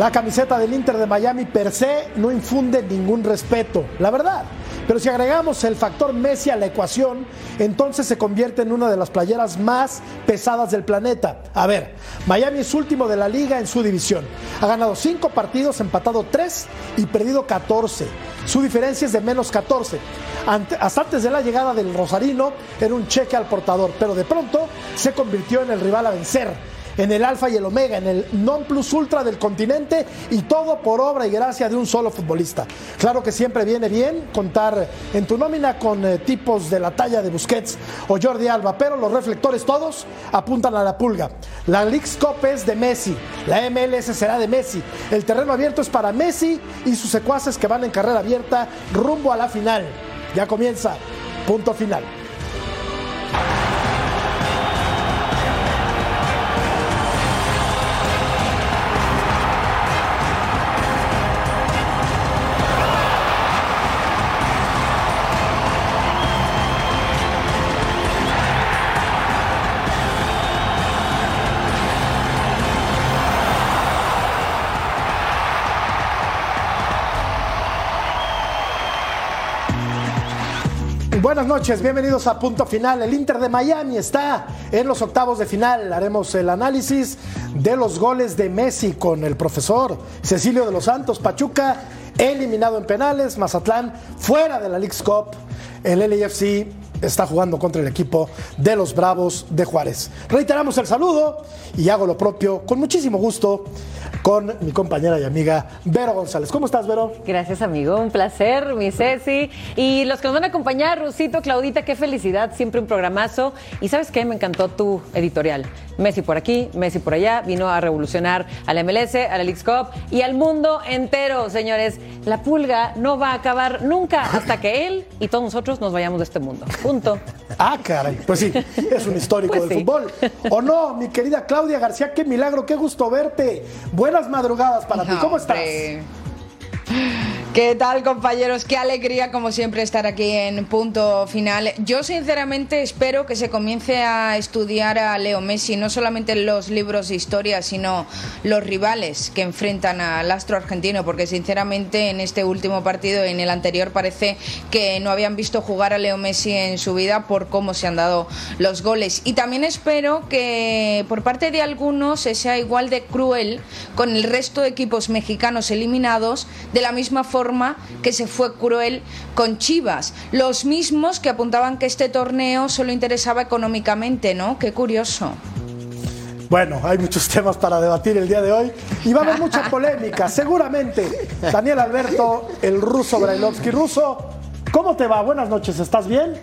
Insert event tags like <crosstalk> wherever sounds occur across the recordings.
La camiseta del Inter de Miami per se no infunde ningún respeto, la verdad. Pero si agregamos el factor Messi a la ecuación, entonces se convierte en una de las playeras más pesadas del planeta. A ver, Miami es último de la liga en su división. Ha ganado 5 partidos, empatado 3 y perdido 14. Su diferencia es de menos 14. hasta antes de la llegada del Rosarino era un cheque al portador, pero de pronto se convirtió en el rival a vencer en el alfa y el omega, en el non plus ultra del continente y todo por obra y gracia de un solo futbolista. Claro que siempre viene bien contar en tu nómina con eh, tipos de la talla de Busquets o Jordi Alba, pero los reflectores todos apuntan a la pulga. La League's Cup es de Messi, la MLS será de Messi, el terreno abierto es para Messi y sus secuaces que van en carrera abierta rumbo a la final. Ya comienza, punto final. Buenas noches, bienvenidos a Punto Final. El Inter de Miami está en los octavos de final. Haremos el análisis de los goles de Messi con el profesor Cecilio de los Santos. Pachuca eliminado en penales, Mazatlán fuera de la League's Cup, el LAFC está jugando contra el equipo de los Bravos de Juárez. Reiteramos el saludo y hago lo propio con muchísimo gusto con mi compañera y amiga Vero González. ¿Cómo estás, Vero? Gracias, amigo. Un placer, mi Ceci. Y los que nos van a acompañar, Rusito, Claudita, qué felicidad. Siempre un programazo. Y ¿sabes qué? Me encantó tu editorial. Messi por aquí, Messi por allá. Vino a revolucionar al MLS, al Elix Cup y al mundo entero, señores. La pulga no va a acabar nunca hasta que él y todos nosotros nos vayamos de este mundo. Punto. Ah, caray. Pues sí, es un histórico Pues del sí. fútbol. ¿O no, mi querida Claudia García? Qué milagro, qué gusto verte. Buenas madrugadas para ti. ¿Cómo estás? Hombre. ¿Qué tal compañeros? Qué alegría como siempre estar aquí en punto final. Yo sinceramente espero que se comience a estudiar a Leo Messi, no solamente los libros de historia, sino los rivales que enfrentan al astro argentino, porque sinceramente en este último partido y en el anterior parece que no habían visto jugar a Leo Messi en su vida por cómo se han dado los goles. Y también espero que por parte de algunos se sea igual de cruel con el resto de equipos mexicanos eliminados, de la misma forma que se fue cruel con Chivas. Los mismos que apuntaban que este torneo solo interesaba económicamente, ¿no? Qué curioso. Bueno, hay muchos <laughs> temas para debatir el día de hoy y va a haber mucha <laughs> polémica, seguramente. Daniel Alberto, el ruso Brailovsky. Ruso, ¿cómo te va? Buenas noches, ¿estás bien?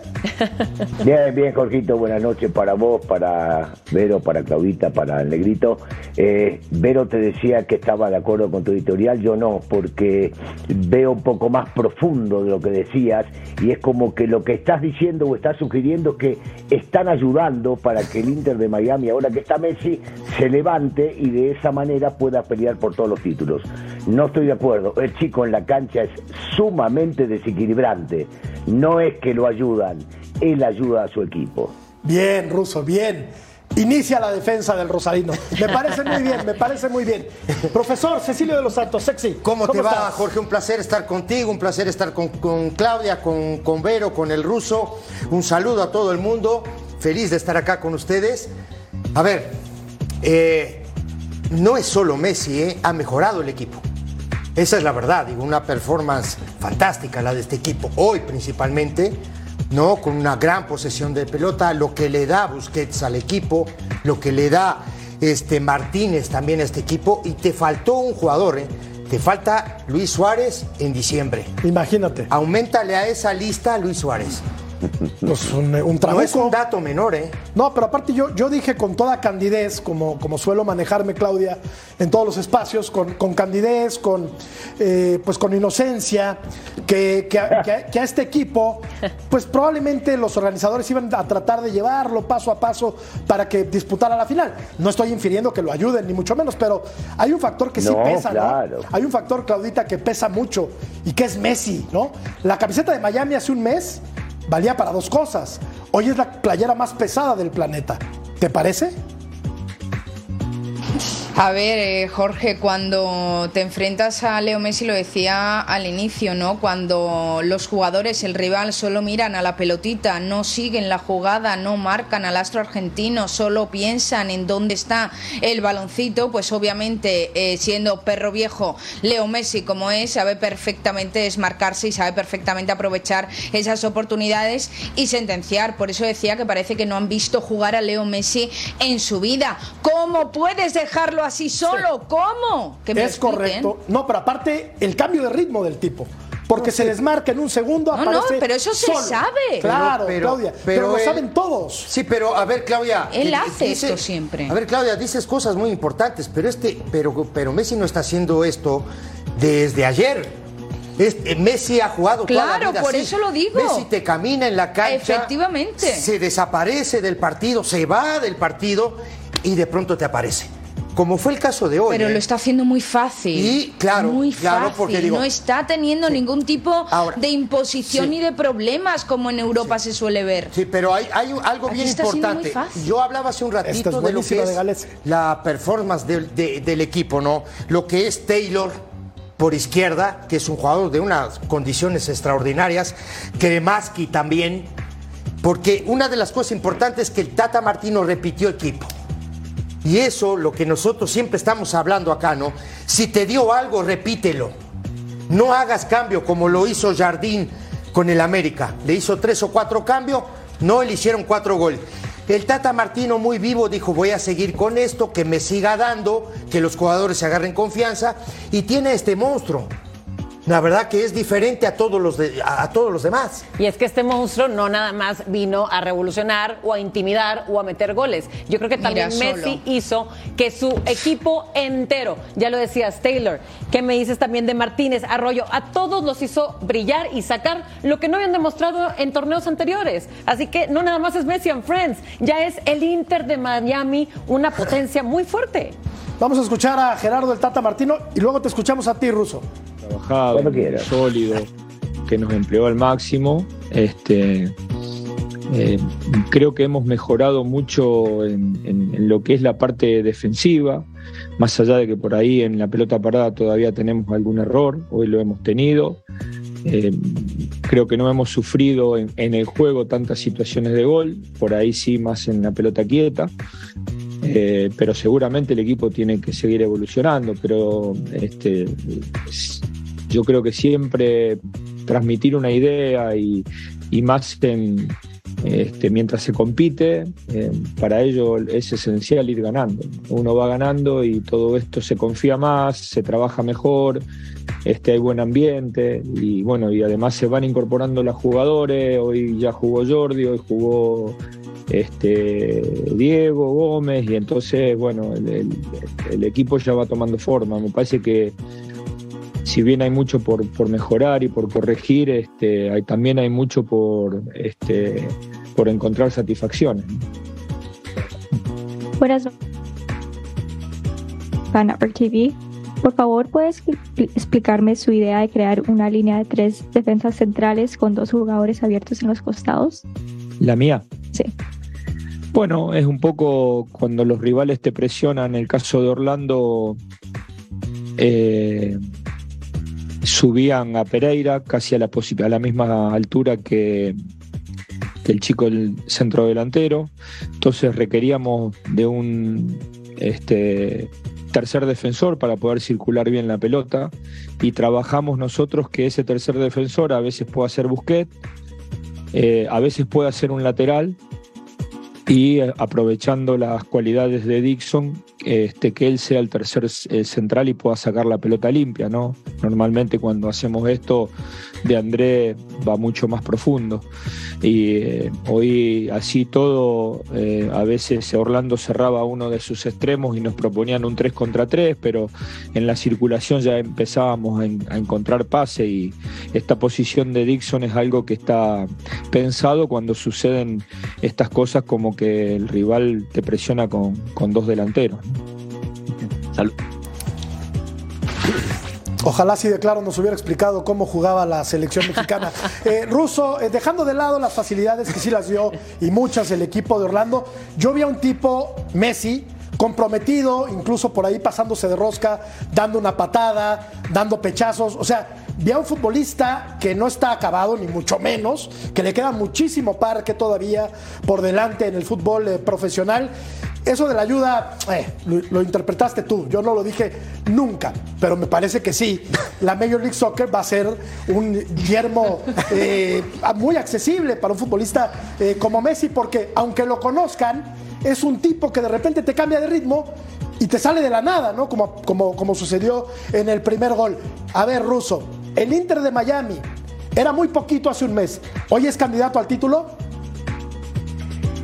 Bien, bien, Jorgito, buenas noches para vos, para Vero, para Claudita, para el Negrito. Eh, Vero te decía que estaba de acuerdo con tu editorial, yo no, porque veo un poco más profundo de lo que decías y es como que lo que estás diciendo o estás sugiriendo que están ayudando para que el Inter de Miami, ahora que está Messi, se levante y de esa manera pueda pelear por todos los títulos. No estoy de acuerdo, el chico en la cancha es sumamente desequilibrante, no es que lo ayudan, él ayuda a su equipo. Bien, Ruso, bien. Inicia la defensa del Rosarino. Me parece muy bien, me parece muy bien. Profesor Cecilio de los Santos, sexy. ¿Cómo, te va? Jorge? Un placer estar contigo, un placer estar con, con Claudia, con, con Vero, con el ruso. Un saludo a todo el mundo. Feliz de estar acá con ustedes. A ver, eh, no es solo Messi, eh, ha mejorado el equipo. Esa es la verdad, digo, una performance fantástica la de este equipo, hoy principalmente, ¿no? Con una gran posesión de pelota, lo que le da Busquets al equipo, lo que le da este Martínez también a este equipo, y te faltó un jugador, ¿eh? Te falta Luis Suárez en diciembre. Imagínate. Aumentale a esa lista a Luis Suárez. Pues un, un No es trabuco. un dato menor, ¿eh? No, pero aparte yo, yo dije con toda candidez, como, como suelo manejarme, Claudia, en todos los espacios, con, con candidez, con, eh, pues con inocencia, que, que a, que a- que a este equipo, pues probablemente los organizadores iban a tratar de llevarlo paso a paso para que disputara la final. No estoy infiriendo que lo ayuden, ni mucho menos, pero hay un factor que sí No, pesa, claro. ¿no? Hay un factor, Claudita, que pesa mucho y que es Messi, ¿no? La camiseta de Miami hace un mes valía para dos cosas. Hoy es la playera más pesada del planeta. ¿Te parece? A ver, eh, Jorge, cuando te enfrentas a Leo Messi, lo decía al inicio, ¿no? Cuando los jugadores, el rival, solo miran a la pelotita, no siguen la jugada, no marcan al astro argentino, solo piensan en dónde está el baloncito, pues obviamente, eh, siendo perro viejo, Leo Messi como es, sabe perfectamente desmarcarse y sabe perfectamente aprovechar esas oportunidades y sentenciar. Por eso decía que parece que no han visto jugar a Leo Messi en su vida. ¿Cómo puedes dejarlo así solo? ¿Cómo? Que me es expliquen. correcto. No, pero aparte, el cambio de ritmo del tipo. Porque se desmarca en un segundo, No, no, aparece pero eso se solo. sabe. Claro, Pero- pero- Claudia. Pero, pero lo él- saben todos. Sí, pero a ver, Claudia. Él eh, hace esto siempre. A ver, Claudia, dices cosas muy importantes, pero este, pero, pero Messi no está haciendo esto desde ayer. Este, Messi ha jugado toda la Claro, vida por así. eso lo digo. Messi te camina en la cancha. Efectivamente. Se desaparece del partido, se va del partido y de pronto te aparece. Como fue el caso de hoy. Pero ¿eh? lo está haciendo muy fácil. Y, claro, muy claro, fácil. porque digo- no está teniendo ningún tipo Ahora, de imposición sí. ni de problemas como en Europa se suele ver. Sí, pero hay, algo Aquí bien importante. Yo hablaba hace un ratito es de lo que es la performance del, de- del equipo, ¿no? Lo que es Taylor por izquierda, que es un jugador de unas condiciones extraordinarias, Kremaski también, porque una de las cosas importantes es que el Tata Martino repitió equipo. Y eso, lo que nosotros siempre estamos hablando acá, ¿no? Si te dio algo, repítelo. No hagas cambio como lo hizo Jardín con el América. Le hizo tres o cuatro cambios, no le hicieron cuatro goles. El Tata Martino muy vivo dijo, voy a seguir con esto, que me siga dando, que los jugadores se agarren confianza y tiene este monstruo. La verdad que es diferente a todos los, de- a, a todos los demás. Y es que este monstruo no nada más vino a revolucionar o a intimidar o a meter goles. Yo creo que Mira, también Messi solo. hizo que su equipo entero, ya lo decías Taylor, que me dices también de Martínez, Arroyo, a todos los hizo brillar y sacar lo que no habían demostrado en torneos anteriores. Así que no nada más es Messi and Friends, ya es el Inter de Miami, una potencia muy fuerte. Vamos a escuchar a Gerardo el Tata Martino y luego te escuchamos a ti, Ruso. Trabajado, sólido, que nos empleó al máximo. Este, eh, creo que hemos mejorado mucho en, en- en lo que es la parte defensiva, más allá de que por ahí en la pelota parada todavía tenemos algún error, hoy lo hemos tenido. Eh, creo que no hemos sufrido en, en el juego tantas situaciones de gol, por ahí sí más en la pelota quieta. Eh, pero seguramente el equipo tiene que seguir evolucionando, pero este, yo creo que siempre transmitir una idea y, y más en, este, mientras se compite, eh, para ello es esencial ir ganando. Uno va ganando y todo esto se confía más, se trabaja mejor, este, hay buen ambiente y bueno, y además se van incorporando los jugadores, hoy ya jugó Jordi, hoy jugó este, Diego Gómez y entonces, bueno, el, equipo ya va tomando forma. Me parece que si bien hay mucho por, por mejorar y por corregir, este, hay, también hay mucho por, este, por encontrar satisfacciones. Buenas Network TV. Por favor, ¿puedes expli- explicarme su idea de crear una línea de tres defensas centrales con dos jugadores abiertos en los costados? La mía. Sí. Bueno, es un poco cuando los rivales te presionan. En el caso de Orlando, eh, subían a Pereira casi a la, misma altura que, el chico del centro delantero. Entonces requeríamos de un este, tercer defensor para poder circular bien la pelota y trabajamos nosotros que ese tercer defensor a veces pueda ser Busquets eh, a veces puede hacer un lateral y eh, aprovechando las cualidades de Dixon, este, que él sea el tercer central y pueda sacar la pelota limpia, ¿no? Normalmente cuando hacemos esto, de André va mucho más profundo. Y eh, hoy así todo, eh, a veces Orlando cerraba uno de sus extremos y nos proponían un 3 contra 3, pero en la circulación ya empezábamos a, encontrar pase y esta posición de Dixon es algo que está pensado cuando suceden estas cosas como que el rival te presiona con, con dos delanteros. Salud. Ojalá si de claro nos hubiera explicado cómo jugaba la selección mexicana. <laughs> Eh, Russo, eh, dejando de lado las facilidades que sí las dio y muchas el equipo de Orlando, yo vi a un tipo, Messi, comprometido, incluso por ahí pasándose de rosca, dando una patada, dando pechazos. O sea, vi a un futbolista que no está acabado, ni mucho menos, que le queda muchísimo parque todavía por delante en el fútbol eh, profesional. Eso de la ayuda, eh, lo, interpretaste tú, yo no lo dije nunca, pero me parece que sí. La Major League Soccer va a ser un yermo eh, muy accesible para un futbolista eh, como Messi, porque aunque lo conozcan, es un tipo que de repente te cambia de ritmo y te sale de la nada, ¿no? Como, como, como sucedió en el primer gol. A ver, Russo, el Inter de Miami era muy poquito hace un mes. ¿Hoy es candidato al título?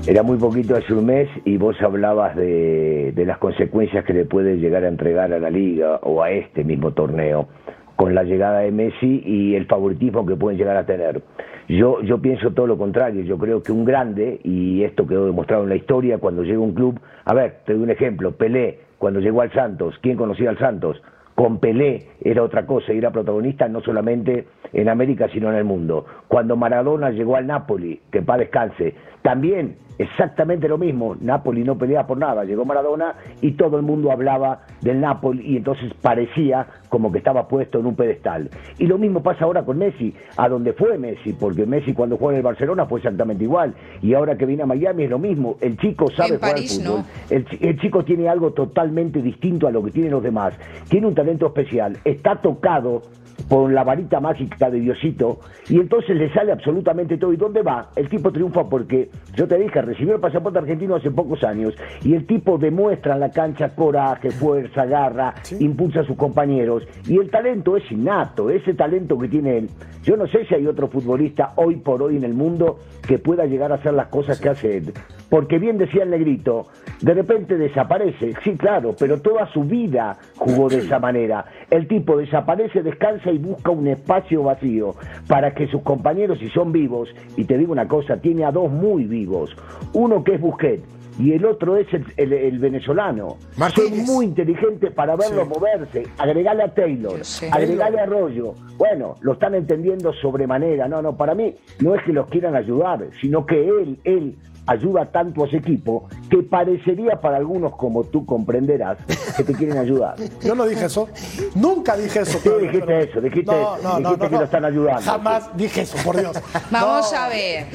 Era muy poquito hace un mes y vos hablabas de, las consecuencias que le puede llegar a entregar a la liga o a este mismo torneo con la llegada de Messi y el favoritismo que pueden llegar a tener. Yo, yo pienso todo lo contrario, yo creo que un grande, y esto quedó demostrado en la historia, cuando llega un club, a ver, te doy un ejemplo, Pelé, cuando llegó al Santos, ¿quién conocía al Santos? Con Pelé era otra cosa, era protagonista no solamente en América, sino en el mundo. Cuando Maradona llegó al Napoli, que para descanse, también exactamente lo mismo. Napoli no peleaba por nada. Llegó Maradona y todo el mundo hablaba del Napoli y entonces parecía como que estaba puesto en un pedestal. Y lo mismo pasa ahora con Messi, a donde fue Messi, porque Messi cuando jugó en el Barcelona fue exactamente igual. Y ahora que viene a Miami es lo mismo. El chico sabe jugar al fútbol. El, el chico tiene algo totalmente distinto a lo que tienen los demás. Tiene un talento especial. Está tocado por la varita mágica de Diosito y entonces le sale absolutamente todo. ¿Y dónde va? El tipo triunfa porque, yo te dije, recibió el pasaporte argentino hace pocos años y el tipo demuestra en la cancha coraje, fuerza, garra, impulsa a sus compañeros y el talento es innato, ese talento que tiene él. Yo no sé si hay otro futbolista hoy por hoy en el mundo que pueda llegar a hacer las cosas que hace él. Porque bien decía el negrito, de repente desaparece, sí, claro, pero toda su vida jugó de esa manera. El tipo desaparece, descansa y busca un espacio vacío para que sus compañeros, si son vivos, y te digo una cosa, tiene a dos muy vivos, uno que es Busquets y el otro es el, venezolano. Son muy inteligentes para verlo moverse. Agregale a Taylor, agregale a Arroyo. Bueno, lo están entendiendo sobremanera. No, no, para mí no es que los quieran ayudar, sino que él, él ayuda tanto a ese equipo que parecería para algunos, como tú comprenderás, que te quieren ayudar. <laughs> Yo no dije eso. Nunca dije eso. Tú dijiste eso, dijiste, dijiste que lo están ayudando. Jamás dije eso, por Dios. Vamos a ver.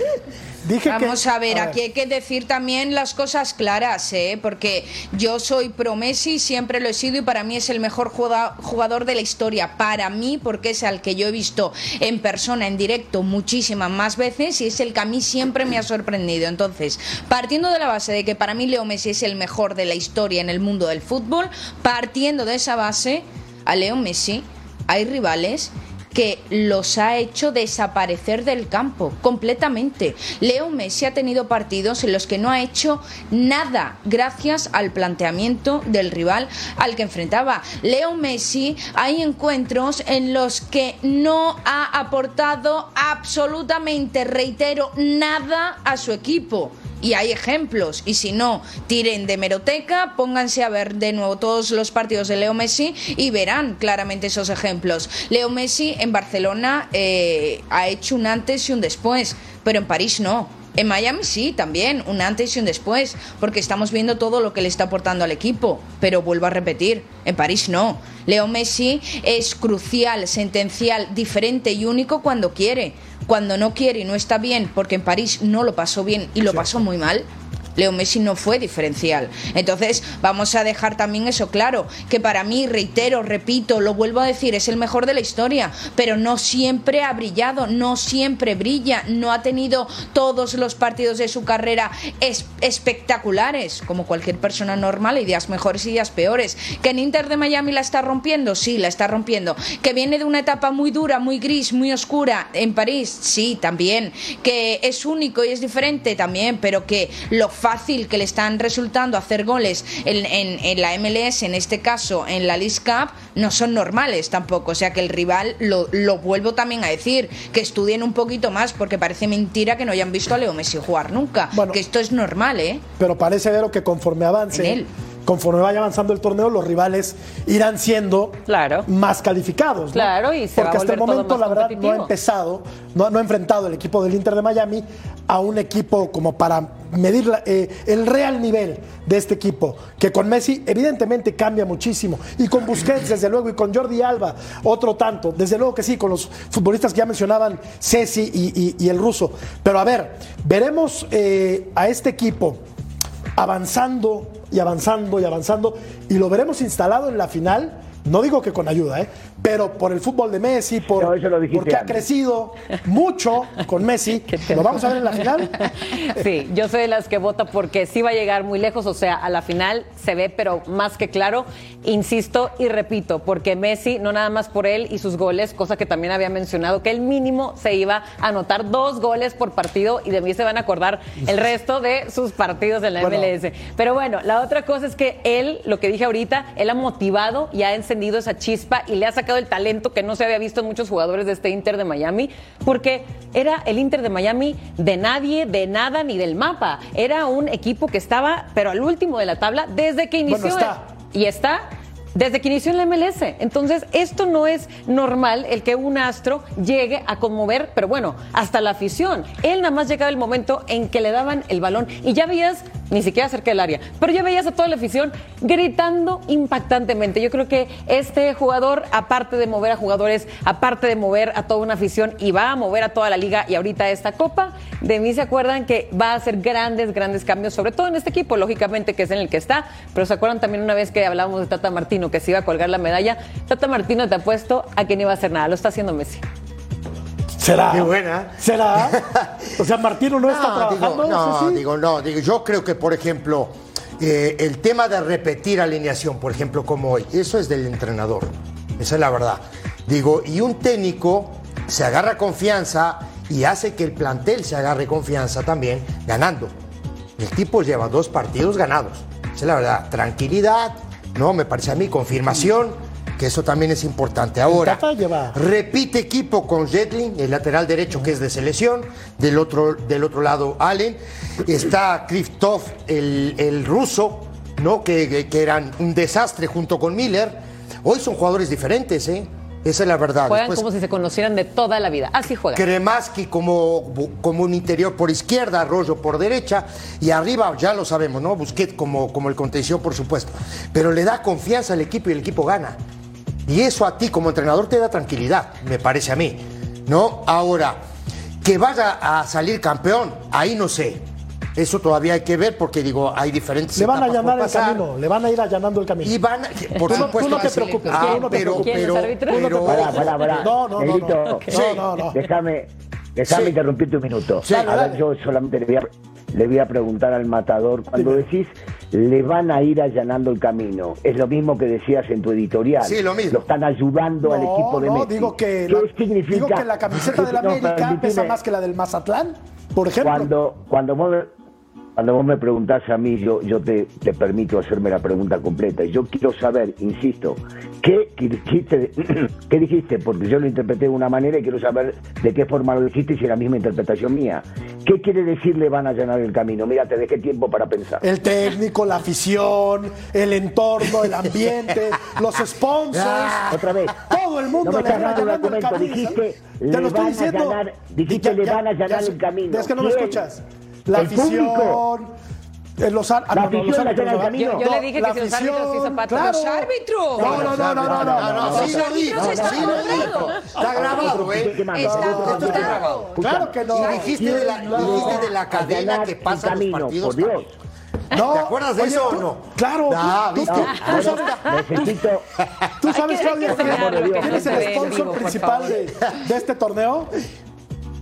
Vamos a, ver, aquí hay que decir también las cosas claras, ¿eh? porque yo soy pro Messi, siempre lo he sido y para mí es el mejor jugador de la historia. Para mí, porque es al que yo he visto en persona, en directo, muchísimas más veces y es el que a mí siempre me ha sorprendido. Entonces, partiendo de la base de que para mí Leo Messi es el mejor de la historia en el mundo del fútbol, partiendo de esa base, a Leo Messi hay rivales que los ha hecho desaparecer del campo completamente. Leo Messi ha tenido partidos en los que no ha hecho nada gracias al planteamiento del rival al que enfrentaba. Leo Messi hay encuentros en los que no ha aportado absolutamente, reitero, nada a su equipo y hay ejemplos. Y si no, tiren de meroteca, pónganse a ver de nuevo todos los partidos de Leo Messi y verán claramente esos ejemplos. Leo Messi en Barcelona eh, ha hecho un antes y un después, pero en París no. En Miami sí, también, un antes y un después, porque estamos viendo todo lo que le está aportando al equipo. Pero vuelvo a repetir, en París no. Leo Messi es crucial, sentencial, diferente y único cuando quiere cuando no quiere y no está bien, porque en París no lo pasó bien y lo pasó muy mal, Leo Messi no fue diferencial. Entonces, vamos a dejar también eso claro, que para mí, reitero, repito, lo vuelvo a decir, es el mejor de la historia, pero no siempre ha brillado, no siempre brilla, no ha tenido todos los partidos de su carrera espectaculares, como cualquier persona normal, días mejores y días peores. ¿Que en Inter de Miami la está rompiendo? Sí, la está rompiendo. ¿Que viene de una etapa muy dura, muy gris, muy oscura en París? Sí, también. ¿Que es único y es diferente? También, pero que lo fácil que le están resultando hacer goles en, en, la MLS, en este caso en la League Cup, no son normales tampoco. O sea que el rival, lo, lo vuelvo también a decir, que estudien un poquito más, porque parece mentira que no hayan visto a Leo Messi jugar nunca. que esto es normal, ¿eh? Pero parece ver que conforme avance conforme vaya avanzando el torneo, los rivales irán siendo más calificados. Claro, y se Porque hasta el momento, la verdad, no ha empezado, no, ha enfrentado el equipo del Inter de Miami a un equipo como para medir eh, el real nivel de este equipo, que con Messi evidentemente cambia muchísimo, y con Busquets desde luego, y con Jordi Alba, otro tanto, desde luego que sí, con los futbolistas que ya mencionaban, Ceci y, el ruso. Pero a ver, veremos eh, a este equipo avanzando y avanzando y avanzando y lo veremos instalado en la final. No digo que con ayuda, ¿eh? Pero por el fútbol de Messi, por, porque ha crecido mucho con Messi. <laughs> ¿Lo vamos a ver en la final? <laughs> Sí, yo soy de las que vota porque sí va a llegar muy lejos, o sea, a la final se ve, pero más que claro, insisto y repito, porque Messi, no nada más por él y sus goles, cosa que también había mencionado, que el mínimo se iba a anotar dos goles por partido y de mí se van a acordar el <laughs> resto de sus partidos en la MLS. Pero bueno, la otra cosa es que él, lo que dije ahorita, él ha motivado y ha encendido esa chispa y le ha sacado el talento que no se había visto en muchos jugadores de este Inter de Miami, porque era el Inter de Miami de nadie, de nada ni del mapa. Era un equipo que estaba, pero al último de la tabla desde que inició. y está desde que inició en la MLS. Entonces, esto no es normal el que un astro llegue a conmover, pero bueno, hasta la afición. Él nada más llegaba el momento en que le daban el balón y ya veías ni siquiera cerca del área. Pero ya veías a toda la afición gritando impactantemente. Yo creo que este jugador, aparte de mover a jugadores, aparte de mover a toda una afición y va a mover a toda la liga y ahorita esta copa, de mí se acuerdan que va a hacer grandes, grandes cambios, sobre todo en este equipo, lógicamente que es en el que está. Pero se acuerdan también una vez que hablábamos de Tata Martino, que se iba a colgar la medalla. Tata Martino te ha puesto a que no iba a hacer nada, lo está haciendo Messi. ¿Será? Qué buena. ¿Será? <laughs> O sea, Martino no, está trabajando. Digo, no, digo, no, digo, yo creo que, por ejemplo, eh, el tema de repetir alineación, por ejemplo, como hoy, eso es del entrenador. Esa es la verdad. Digo, y un técnico se agarra confianza y hace que el plantel se agarre confianza también ganando. El tipo lleva dos partidos ganados. Esa es la verdad. Tranquilidad, ¿no? Me parece a mí, confirmación que eso también es importante. Ahora, repite equipo con Jetlin, el lateral derecho que es de selección, del otro, del otro lado Allen, está Kriftov, el, el ruso, ¿no? Que, que, eran un desastre junto con Miller. Hoy son jugadores diferentes, ¿eh? Esa es la verdad. Juegan como si se conocieran de toda la vida. Así juegan. Kremaski como, como un interior por izquierda, Arroyo por derecha. Y arriba, ya lo sabemos, ¿no? Busquets como, como el contención, por supuesto. Pero le da confianza al equipo y el equipo gana. Y eso a ti como entrenador te da tranquilidad, me parece a mí. ¿No? Ahora, que vaya a salir campeón, ahí no sé. Eso todavía hay que ver porque digo, hay diferentes. Le van a allanar el camino, le van a ir allanando el camino. Y van, por supuesto. Tú no te preocupes, ah, no pero, pero, pero, para, para, para. No, no, no, no, no, no, Déjame, déjame interrumpirte un minuto. Sí, Ahora yo solamente le voy a le voy a preguntar al matador, cuando decís le van a ir allanando el camino, es lo mismo que decías en tu editorial. Sí, lo mismo. Lo están ayudando al equipo de no, Messi. Digo que, la, digo que la camiseta del <laughs> América pesa más que la del Mazatlán, por ejemplo. Cuando, cuando cuando vos me preguntás a mí, yo, yo te, te, permito hacerme la pregunta completa. Y yo quiero saber, insisto, ¿qué dijiste, <clears throat> ¿qué dijiste? Porque yo lo interpreté de una manera y quiero saber de qué forma lo dijiste y si es la misma interpretación mía. ¿Qué quiere decir le van a llenar el camino? Mira, te dejé tiempo para pensar. El técnico, la afición, el entorno, el ambiente, <laughs> los sponsors. Ah, otra vez. Todo el mundo no le va llenando el camino. Dijiste, le lo van a llenar, dijiste, le van a llenar el camino. Es que no me escuchas la afición. Eh, los, ah, la no, los árbitros, yo, yo, le dije que si los árbitros y zapatos. Claro. ¡Los árbitros! No, no, no, no, no, no. no, sí lo dijo, sí lo. Está grabado, ¿eh? Está grabado. Claro que no. Dijiste de la, dijiste de la cadena que pasa los partidos. Por Dios. No, ¿Te acuerdas de oye, eso o no? Claro. Ah, tú- ¿viste? tú- No, tú sabes- necesito. ¿Tú sabes, que- hay que Claudia, que el sponsor principal de este torneo?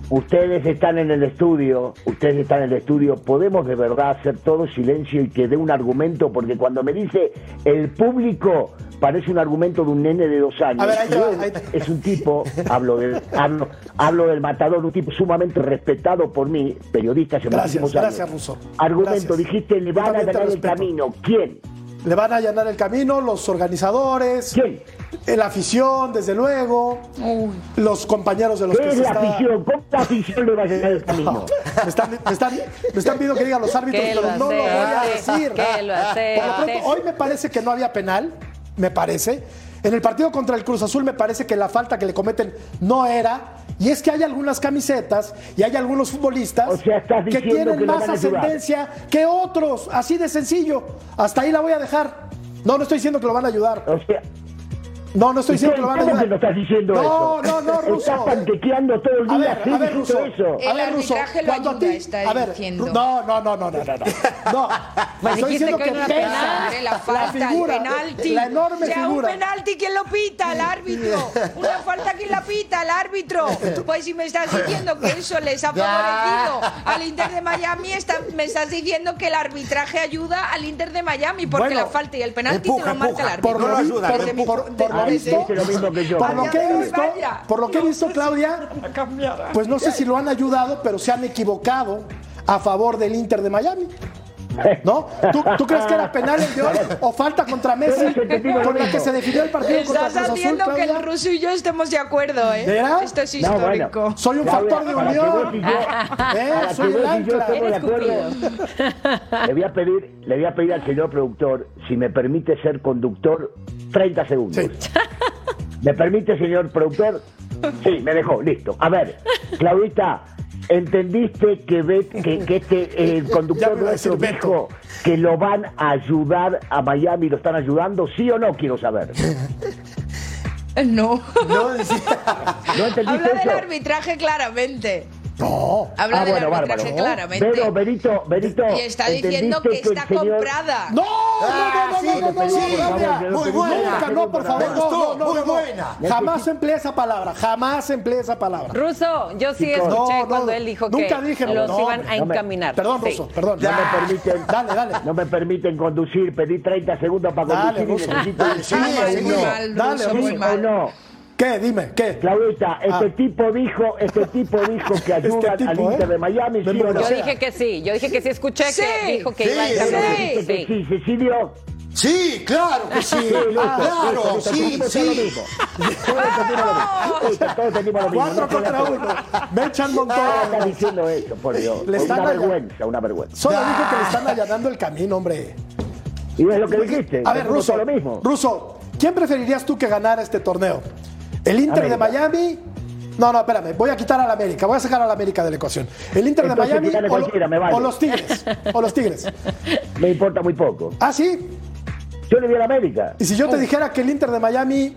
Ustedes están en el estudio, ustedes están en el estudio, podemos de verdad hacer todo silencio y que dé un argumento, porque cuando me dice el público parece un argumento de un nene de dos años. A ver, ahí te Y va, Es un tipo, hablo, de, hablo, hablo del matador, un tipo sumamente respetado por mí, periodista hace Gracias, muchísimos años. gracias, Russo. Argumento, Gracias. dijiste, le Yo van a ganar el camino. ¿Quién? Le van a allanar el camino los organizadores, ¿Quién? La afición, desde luego, los compañeros de los ¿Qué que es se la está- afición? ¿Cómo la afición le va a ganar el camino? Me están, me, están, me están pidiendo que diga los árbitros, lo pero no lo voy a decir. que lo Por lo pronto, hoy me parece que no había penal, me parece. En el partido contra el Cruz Azul me parece que la falta que le cometen no era. Y es que hay algunas camisetas y hay algunos futbolistas O sea, estás que tienen que más ascendencia que otros. Así de sencillo. Hasta ahí la voy a dejar. No, no estoy diciendo que lo van a ayudar. O sea, No, no estoy diciendo que lo van a ¿cómo ayudar. no estás diciendo no, eso? No, no, Ruso. Estás panquequeando todo el A día ver, así a ver, Ruso. eso. El A ver, Ruso, arbitraje lo cuando a ayuda, ti- está a ver, diciendo. No, no, no, no, no, no. No. <laughs> No. Pues Estoy diciendo que que no pesa penal. Hombre, la falta, figura, el penalti. La enorme o sea, figura. un penalti, ¿quién lo pita? El árbitro. <laughs> Una falta, ¿quién la pita? El árbitro. Pues si me estás diciendo que eso les ha <laughs> favorecido al Inter de Miami, está- me estás diciendo que el arbitraje ayuda al Inter de Miami, porque Bueno, la falta y el penalti te empuja, lo marca el empuja. árbitro. Por No lo, vi- ayuda, por- lo empuja. por- por lo visto, dice lo mismo que yo. por lo que he visto, por lo que he visto, Claudia, pues no sé si lo han ayudado, pero se han equivocado a favor del Inter de Miami. ¿No? ¿Tú, tú crees que era penal el de hoy o falta contra Messi con la que se definió el partido contra Estás Cruz Azul, haciendo que el ruso y yo estemos de acuerdo, ¿eh? Esto es No, bueno. histórico. Soy un factor de unión. yo- <laughs> ¿Eh? Soy el ancla. le voy a pedir, le voy a pedir al señor productor si me permite ser conductor 30 segundos. Sí. ¿Me permite, señor productor? Sí, me dejó, listo. A ver, Claudita, ¿entendiste que, ve- que, que este eh, el Ya conductor nuestro dijo que lo van a ayudar a Miami, lo están ayudando? ¿Sí o no? Quiero saber. <laughs> No. No, decía- ¿No entendiste Habla del eso? arbitraje claramente. No. Habla Ah, del bueno, arbitraje bárbaro. claramente. Pero, Benito, Benito, y está diciendo ¿entendiste que el está señor- comprada. No, Ah, no, no, no, no, no, no, sí, no, por Claudia. favor, muy buena. Nunca, no, por favor, no, no, no, muy no. buena. Jamás empleé esa palabra, jamás empleé esa palabra. Ruso, yo sí escuché No, no, cuando él dijo nunca que dije, los no, iban a no me- encaminar. Perdón, Sí. Ruso, perdón. No me permiten, Dale, dale. no me permiten conducir, pedí 30 segundos para Dale, conducir y Ruso. necesito Dale, sí, no. Dale, Ruso, ¿Sí? ¿Qué? Dime, ¿qué? Claudita, este Ah. tipo dijo, este tipo dijo que ayuda <laughs> Este al Inter ¿eh? de Miami, ¿sí no? Yo sea. dije que sí, yo dije que sí escuché Sí. que dijo que Sí, iba a sí. encaminar. Dijiste que Sí. sí, Cecilio. Sí, claro que sí. listo, claro, listo, sí, listo, todo lo sí. mismo. Cuatro contra uno. Me echan No está montón. diciendo eso, por Dios. Le están Una allá- vergüenza, una vergüenza. Solo dijo que le están allanando el camino, hombre. Y es lo que dijiste. A ver, Ruso, lo mismo. Ruso, ¿quién preferirías tú que ganara este torneo? ¿El Inter de. Miami? No, no, espérame, voy a quitar al América, voy a sacar al América de la ecuación. ¿El Inter de Miami o, lo- cualquiera, me vale. o los Tigres? ¿O los Tigres? <laughs> Me importa muy poco. Ah, sí. Yo le di a la América. Y si yo te dijera que el Inter de Miami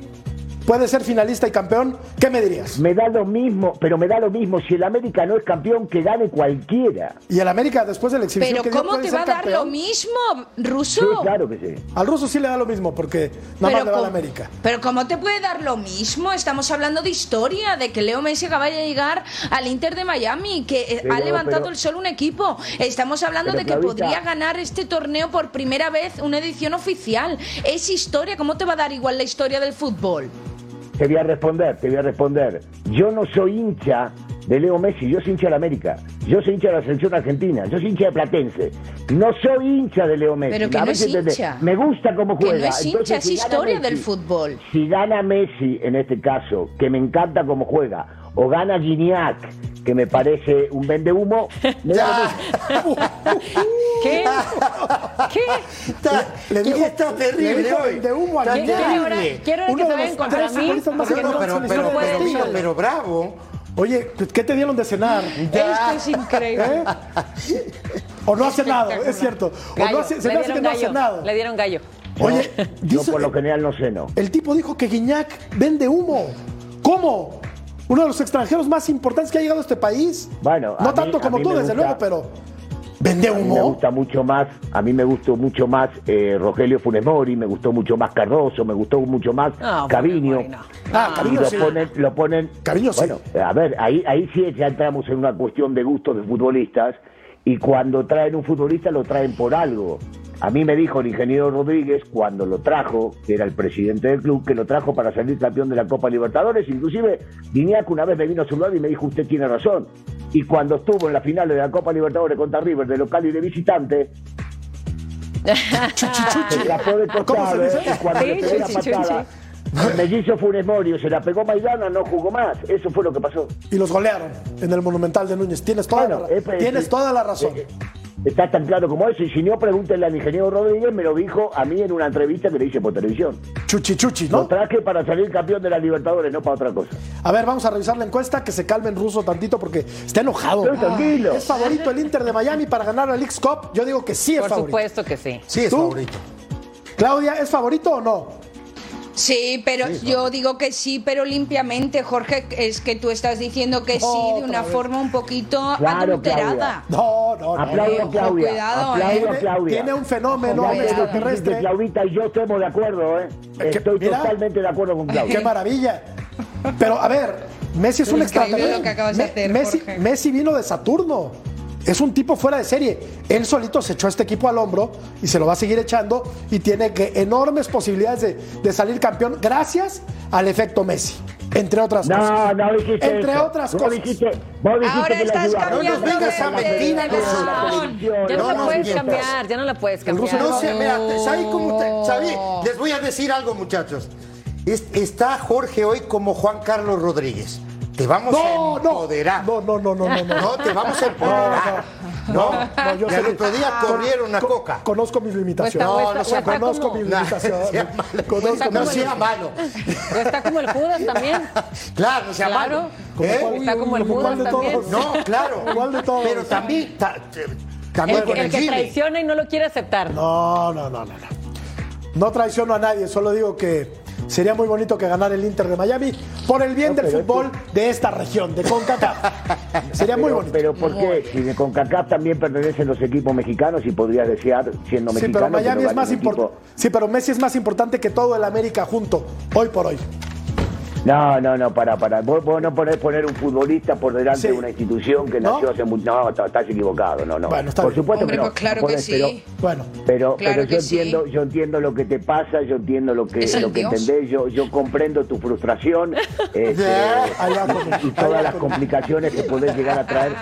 puede ser finalista y campeón, ¿qué me dirías? Me da lo mismo, pero me da lo mismo. Si el América no es campeón, que gane cualquiera. Y el América después de la exhibición Pero que ¿cómo te va a dar campeón. lo mismo, Sí, Ruso? claro que sí. Al ruso sí le da lo mismo porque nada más le va a la cómo- América. pero ¿cómo te puede dar lo mismo? Estamos hablando de historia, de que Leo Messi acaba de llegar al Inter de Miami, que eh, Pero- ha levantado pero- el sol un equipo. Estamos hablando Pero, de que Claudita- podría ganar este torneo por primera vez una edición oficial. Es historia, ¿cómo te va a dar igual la historia del fútbol? Te voy a responder, te voy a responder. Yo no soy hincha de Leo Messi, yo soy hincha de la América. Yo soy hincha de la selección argentina, yo soy hincha de Platense. No soy hincha de Leo Messi. Pero que A no es hincha. Me gusta cómo Que juega. no es Entonces, hincha, es si historia Messi- del fútbol. Si gana Messi, en este caso, que me encanta cómo juega, o gana Gignac, que me parece un vende humo, me da lo mismo. <laughs> ¿Qué? ¿Qué? Está, Le dijo- está terrible le dijo hoy. de humo a ahora, terrible. quiero ahora Uno que de se vayan los contra tres mí. porque No, no- pero, pero, pero, de pero, bravo. Oye, ¿qué te dieron de cenar? Esto es increíble. ¿Eh? O no ha cenado, es cierto. O no Gallo, hace, se le me hace que dieron no ha gallo, cenado. Le dieron gallo. Oye, Yo dice- por lo general no sé, no. el tipo dijo que Guiñac vende humo. ¿Cómo? Uno de los extranjeros más importantes que ha llegado a este país. Bueno, a no mí- tanto como tú, me desde gusta- luego, pero. ¿Vende A mí me humo? gusta mucho más, a mí me gustó mucho más eh, Rogelio Funes Mori, me gustó mucho más Cardoso, me gustó mucho más No, Caviño. No. Ah, Y Cariño lo sí. ponen, lo ponen. Cariño sí. bueno, a ver, ahí, ahí sí ya entramos en una cuestión de gustos de futbolistas. Y cuando traen un futbolista, lo traen por algo. A mí me dijo el ingeniero Rodríguez, cuando lo trajo, que era el presidente del club, que lo trajo para salir campeón de la Copa Libertadores. Inclusive, Guiñac una vez me vino a su lado y me dijo, usted tiene razón. Y cuando estuvo en la final de la Copa Libertadores contra River, de local y de visitante, Chuchi, chuchi. se la de ¿Cómo se costado? ¿eh? y cuando Sí, le pegó la chuchi, patada, el mellizo Funes Mori, se la pegó Maidana, no jugó más. Eso fue lo que pasó. Y los golearon en el Monumental de Núñez. Tienes toda, Bueno, la, eh, pues, tienes eh, toda la razón. eh, Está tan claro como eso. Y si no, pregúntenle al ingeniero Rodríguez, me lo dijo a mí en una entrevista que le hice por televisión. Chuchi, chuchi, Lo ¿no? traje para salir campeón de la Libertadores, no para otra cosa. A ver, vamos a revisar la encuesta, que se calme en ruso tantito porque está enojado. Estoy tranquilo. ¿Es favorito el Inter de Miami para ganar la League's Cup? Yo digo que sí es Por favorito. supuesto que sí. Sí, es ¿Tú? favorito. Claudia, ¿es favorito o no? Sí, pero yo digo que sí, pero limpiamente, Jorge, es que tú estás diciendo que sí de una vez. forma un poquito Claro, adulterada. No, no, no. Aplaudo a Claudia. cuidado, aplaudo ¿eh? a Claudia. Tiene un fenómeno extraterrestre. que Claudita y yo estemos de acuerdo, ¿eh? que- Estoy mira. totalmente de acuerdo con Claudia. ¡Qué maravilla! Pero, a ver, Messi es un extraterrestre. lo que acabas de hacer, Messi, Jorge. Messi vino de Saturno. Es un tipo fuera de serie. Él solito se echó a este equipo al hombro y se lo va a seguir echando y tiene que enormes posibilidades de, de salir campeón gracias al efecto Messi, entre otras cosas. No, no dijiste Entre eso. otras Vos cosas. dijiste, vos dijiste Ahora que estás cambiando No nos de- a no. versión. Ya no, No, la no, puedes cambiar, ya no la puedes cambiar. No sé, mira, ¿sabes cómo te- sabí? No. Les voy a decir algo, muchachos. Es- está Jorge hoy como Juan Carlos Rodríguez. Te vamos No, a no, empoderar. no, no, no, no, no, no. No, te vamos a empoderar. No, No, yo y sé al otro día corrieron una con- coca. Conozco mis limitaciones. No, no o sé, está conozco como- mis No, limitaciones. sea. Conozco Está mis No como sea malo. Está como el Judas también. Claro, no sea Claro. malo. ¿Cómo ¿Eh? Está como el ¿Cómo cuál Judas también. todos? No, claro. ¿Cuál de todos? Pero también, ta- también El, con el, el que Jimmy. traiciona y no lo quiere aceptar. No, no, no, no, no. No traiciono a nadie, solo digo que sería muy bonito que ganara el Inter de Miami por el bien No, del pero fútbol de esta región, de CONCACAF. Sería muy Pero, bonito. pero ¿por qué? Si de CONCACAF también pertenecen los equipos mexicanos y podrías desear, siendo Sí, mexicano, pero que Miami no es más importante. Sí, pero Messi es más importante que todo el América junto, hoy por hoy. No, no, no, para, para. Vos, vos no podés poner un futbolista por delante Sí. de una institución que ¿No? nació hace mucho. No, estás equivocado, no, no. Bueno, está por bien. supuesto Hombre, que no. pues claro que sí. Pero, Bueno, pero, Claro pero que yo sí. entiendo, yo entiendo lo que te pasa, yo entiendo lo que, lo que Dios. entendés, yo, yo comprendo tu frustración <laughs> este, <laughs> y todas las complicaciones que podés llegar a traer.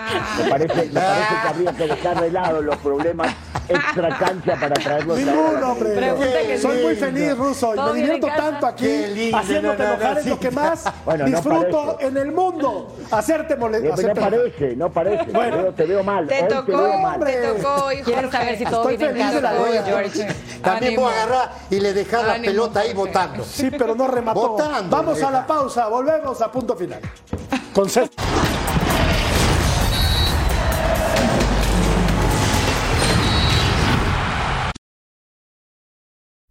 Me parece, me parece que habría que dejar de lado los problemas extra cancha para traerlos Ninguno, hombre. Soy muy feliz, Ruso, y me divierto tanto aquí, lindo, haciéndote no, no, no, enojar es lo que más <laughs> Bueno, no disfruto en el mundo. Hacerte Eh, molestar. no parece, no parece. Bueno. te, veo, te veo mal. Te tocó, te veo mal. hombre. te tocó Quieren Jorge. saber si todo bien en feliz de la casa. vida. George. También Ánimo. voy a agarrar y le dejar la pelota ahí votando. Sí, pero no remató. Votando, Vamos a la pausa, volvemos a punto final. Con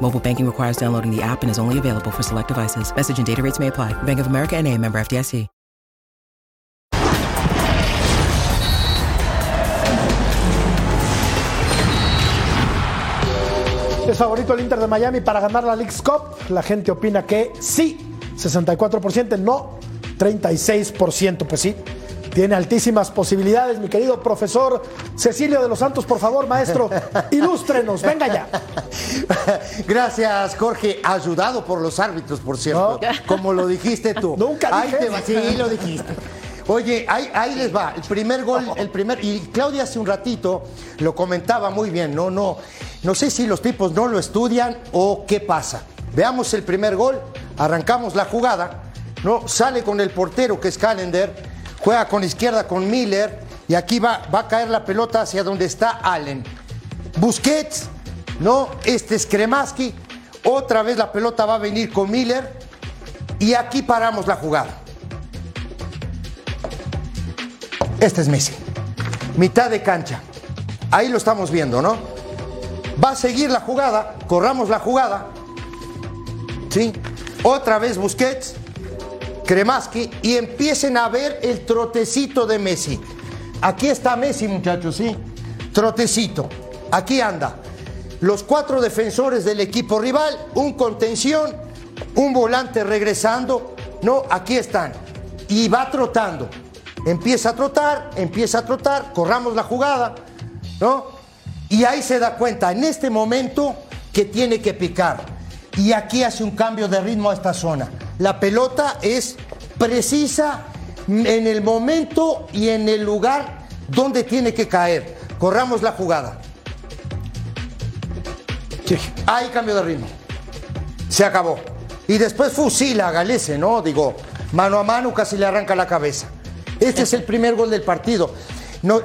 Mobile banking requires downloading the app and is only available for select devices. Message and data rates may apply. Bank of America and a member FDIC. Es favorito el Inter de Miami para ganar la League's Cup. La gente opina que sí, 64%, no 36%. Pues sí, tiene altísimas posibilidades, mi querido profesor Cecilio de los Santos. Por favor, maestro, <laughs> ilústrenos, venga ya. <laughs> Gracias, Jorge. Ayudado por los árbitros, por cierto. No. Como lo dijiste tú. <laughs> Nunca Ahí dije te sí, lo dijiste. Oye, ahí, ahí les va. El primer gol, <laughs> el primer. Y Claudia hace un ratito lo comentaba muy bien. No, no. No sé si los tipos no lo estudian o qué pasa. Veamos el primer gol. Arrancamos la jugada. No, sale con el portero que es Callender. Juega con izquierda con Miller. Y aquí va, va a caer la pelota hacia donde está Allen. Busquets, ¿no? Este es Kremaski. Otra vez la pelota va a venir con Miller y aquí paramos la jugada. Este es Messi. Mitad de cancha. Ahí lo estamos viendo, ¿no? Va a seguir la jugada, corramos la jugada. ¿Sí? Otra vez Busquets, Kremaski y empiecen a ver el trotecito de Messi. Aquí está Messi, muchachos, ¿sí? Trotecito. Aquí anda. Los cuatro defensores del equipo rival, un contención, un volante regresando. No, aquí están. Y va trotando. Empieza a trotar, empieza a trotar, corramos la jugada, ¿no? Y ahí se da cuenta, en este momento, que tiene que picar. Y aquí hace un cambio de ritmo a esta zona. La pelota es precisa en el momento y en el lugar donde tiene que caer. Corramos la jugada. Hay cambio de ritmo. Se acabó. Y después fusila a Galese, ¿no? Digo, mano a mano casi le arranca la cabeza. Este es el primer gol del partido.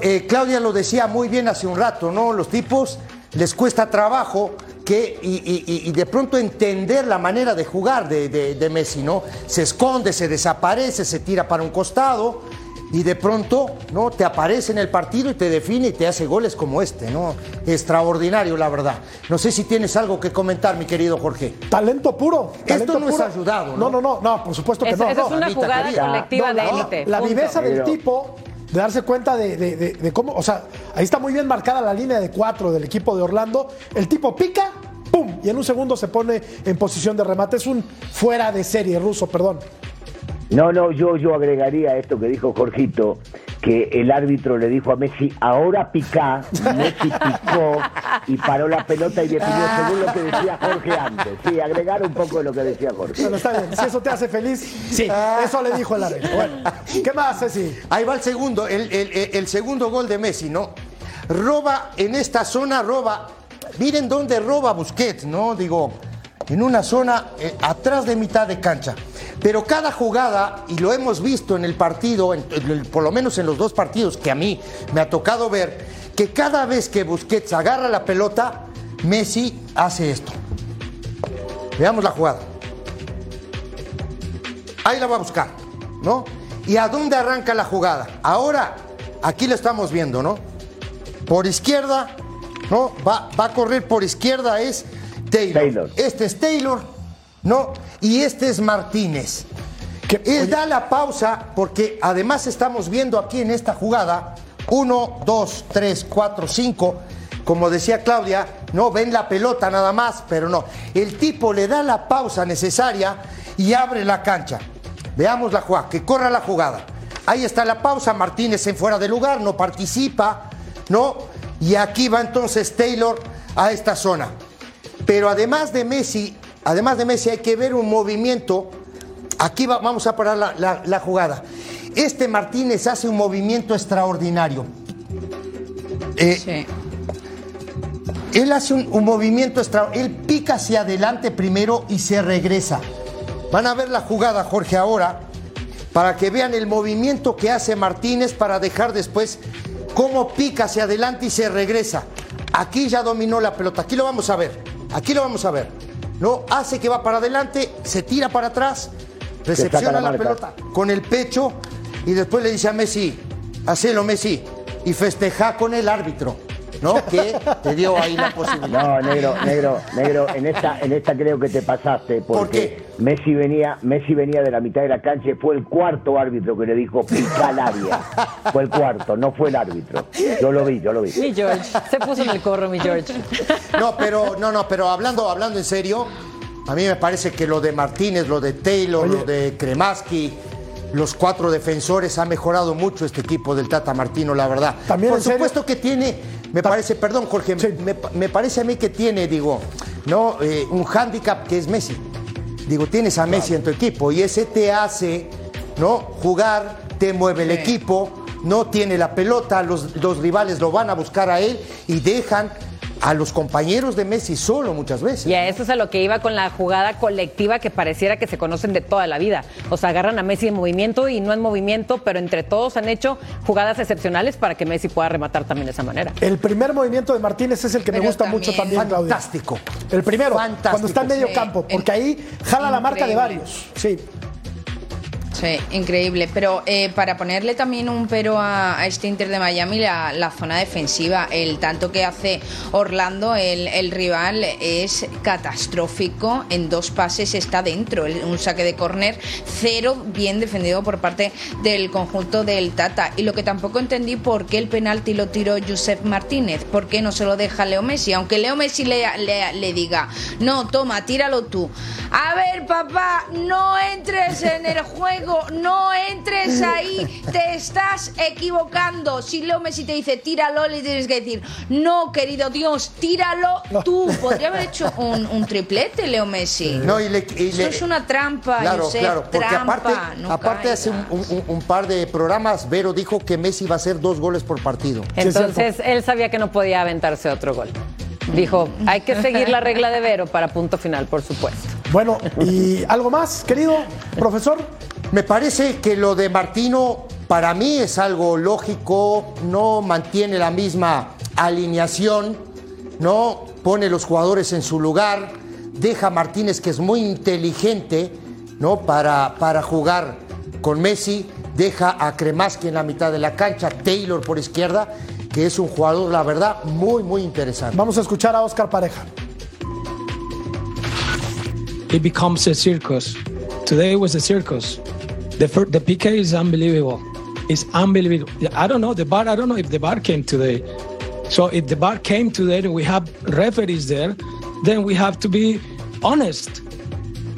Eh, Claudia lo decía muy bien hace un rato, ¿no? Los tipos les cuesta trabajo que, y, de pronto entender la manera de jugar de- de Messi, ¿no? Se esconde, se desaparece, se tira para un costado y de pronto, ¿no? Te aparece en el partido y te define y te hace goles como este, ¿no? Extraordinario, la verdad. No sé si tienes algo que comentar, mi querido Jorge. Talento puro. talento Esto no es puro. ayudado, No, ¿no? no, no, no, por supuesto que Es- no. esa no. es una jugada querida. colectiva No, de élite. La viveza del tipo de darse cuenta de, de- de- de cómo, o sea, ahí está muy bien marcada la línea de cuatro del equipo de Orlando. El tipo pica, ¡pum! Y en un segundo se pone en posición de remate. Es un fuera de serie ruso, perdón. No, no, yo, yo agregaría a esto que dijo Jorgito, que el árbitro le dijo a Messi, ahora pica, <laughs> Messi picó y paró la pelota y definió según lo que decía Jorge antes. Sí, agregar un poco de lo que decía Jorge. Bueno, está bien. Si eso te hace feliz, sí. Eso le dijo el árbitro. Bueno, ¿qué más, Ceci? Ahí va el segundo, el, el- el- el segundo gol de Messi, ¿no? Roba en esta zona, roba. Miren dónde roba Busquets, ¿no? Digo, en una zona eh, atrás de mitad de cancha. Pero cada jugada, y lo hemos visto en el partido, en- en- por lo menos en los dos partidos que a mí me ha tocado ver, que cada vez que Busquets agarra la pelota, Messi hace esto. Veamos la jugada. Ahí la va a buscar, ¿no? ¿Y a dónde arranca la jugada? Ahora, aquí lo estamos viendo, ¿no? Por izquierda, ¿no? Va, va a correr por izquierda es Taylor. Taylor. Este es Taylor, ¿no? Y este es Martínez. Que- Él da la pausa porque además estamos viendo aquí en esta jugada, uno, dos, tres, cuatro, cinco, como decía Claudia, no ven la pelota nada más, pero no. El tipo le da la pausa necesaria y abre la cancha. Veamos la jugada, que corra la jugada. Ahí está la pausa, Martínez en fuera de lugar, no participa, ¿no? Y aquí va entonces Taylor a esta zona. Pero además de Messi, además de Messi hay que ver un movimiento. Aquí va- vamos a parar la, la- la jugada. Este Martínez hace un movimiento extraordinario. Eh, Sí. Él hace un, un movimiento extraordinario. Él pica hacia adelante primero y se regresa. Van a ver la jugada, Jorge, ahora, para que vean el movimiento que hace Martínez para dejar después cómo pica hacia adelante y se regresa. Aquí ya dominó la pelota. Aquí lo vamos a ver. Aquí lo vamos a ver. No hace que va para adelante, se tira para atrás, recepciona la la, pelota con el pecho y después le dice a Messi, hacelo Messi y festeja con el árbitro, ¿no? Que te dio ahí la posibilidad. No, negro, negro, negro, en esta, en esta creo que te pasaste, porque. Messi venía, Messi venía de la mitad de la cancha y fue el cuarto árbitro que le dijo pica al área. Fue el cuarto, no fue el árbitro. Yo lo vi, yo lo vi. Mi George. Se puso en el corro, mi George. No, pero no, no, pero hablando, hablando en serio, a mí me parece que lo de Martínez, lo de Taylor, lo de Kremaski, los cuatro defensores ha mejorado mucho este equipo del Tata Martino, la verdad. También, Por serio. supuesto que tiene, me parece, perdón, Jorge, Sí. me, me parece a mí que tiene, digo, no, Eh, un hándicap que es Messi. Digo, tienes a Messi en tu equipo y ese te hace, ¿no? Jugar, te mueve el Sí. equipo, no tiene la pelota, los, los rivales lo van a buscar a él y dejan a los compañeros de Messi solo muchas veces. Y a eso es a lo que iba con la jugada colectiva que pareciera que se conocen de toda la vida. O sea, agarran a Messi en movimiento y no en movimiento, pero entre todos han hecho jugadas excepcionales para que Messi pueda rematar también de esa manera. El primer movimiento de Martínez es el que me gusta mucho también- Claudia. Fantástico. El primero, Fantástico. cuando está en medio Sí, campo, porque ahí jala la marca de varios. Sí. Sí, increíble. Pero eh, para ponerle también un pero a, este Inter de Miami, la, zona defensiva, el tanto que hace Orlando, el, rival, es catastrófico. En dos pases está dentro. Un saque de córner, cero bien defendido por parte del conjunto del Tata. Y lo que tampoco entendí, por qué el penalti lo tiró Josep Martínez. ¿Por qué no se lo deja Leo Messi? Aunque Leo Messi le, le- le diga, no, toma, tíralo tú. A ver, papá, no entres en el juego, no entres ahí, te estás equivocando. Si Leo Messi te dice tíralo, le tienes que decir, no, querido Dios, tíralo tú. Podría haber hecho un, un triplete, Leo Messi. No, y le- y Eso le- es una trampa, Claro, Josep, claro, porque trampa, aparte, no aparte hace un, un- un par de programas, Vero dijo que Messi va a hacer dos goles por partido. es Entonces él sabía que no podía aventarse otro gol. Dijo, hay que seguir la regla de Vero para punto final, por supuesto. Bueno, ¿y algo más, querido profesor? Me parece que lo de Martino para mí es algo lógico, no mantiene la misma alineación, no pone los jugadores en su lugar, deja a Martínez que es muy inteligente, ¿no? Para, para jugar con Messi, deja a Kremaski en la mitad de la cancha, Taylor por izquierda, que es un jugador, la verdad, muy, muy interesante. Vamos a escuchar a Oscar Pareja. it becomes a circus. Today was a circus. The fir- the PK is unbelievable. It's unbelievable. I don't know the bar. I don't know if the bar came today. So if the bar came today and we have referees there, then we have to be honest